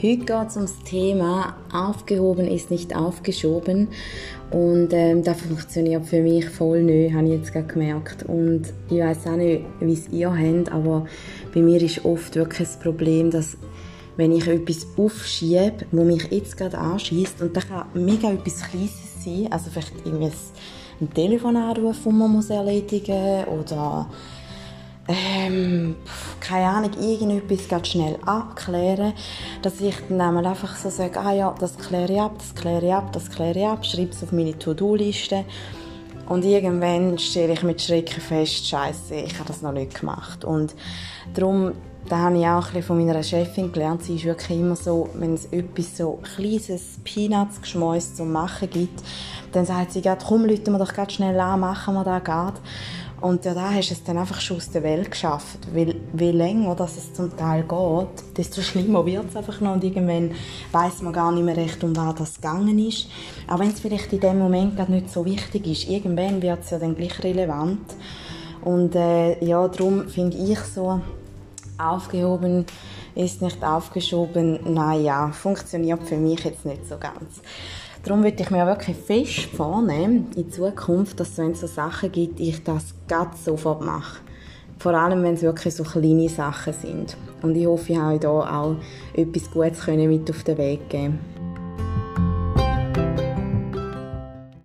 Heute geht es ums Thema Aufgehoben ist nicht aufgeschoben. Und ähm, das funktioniert für mich voll neu, habe ich jetzt gerade gemerkt. Und ich weiß auch nicht, wie es ihr habt, aber bei mir ist oft wirklich das Problem, dass wenn ich etwas aufschiebe, wo mich jetzt gerade anschießt und das kann mega etwas Kleines sein, also vielleicht irgendwie ein Telefonanruf, den man erledigen muss, oder ähm, keine Ahnung, irgendetwas ganz schnell abklären, dass ich dann einfach so sage, ah ja, das kläre ich ab, das kläre ich ab, das kläre ich ab, schreibe es auf meine To-Do-Liste und irgendwann stelle ich mit Schrecken fest, Scheiße, ich habe das noch nicht gemacht und darum da habe ich auch ein von meiner Chefin gelernt. Sie ist wirklich immer so, wenn es etwas so kleines Peanuts-Geschmäus zum Machen gibt, dann sagt sie komm, Leute wir doch ganz schnell an, machen wir das gerade. Und ja, da hast du es dann einfach schon aus der Welt geschafft. Weil, je länger dass es zum Teil geht, desto schlimmer wird es einfach noch. Und irgendwann weiß man gar nicht mehr recht, um was das gegangen ist. Auch wenn es vielleicht in dem Moment gerade nicht so wichtig ist, irgendwann wird es ja dann gleich relevant. Und äh, ja, darum finde ich so, aufgehoben ist nicht aufgeschoben, naja, funktioniert für mich jetzt nicht so ganz. Darum würde ich mir wirklich fest vornehmen, in Zukunft, dass wenn es so Sachen gibt, ich das ganz sofort mache. Vor allem, wenn es wirklich so kleine Sachen sind. Und ich hoffe, ich habe euch da auch etwas Gutes mit auf den Weg geben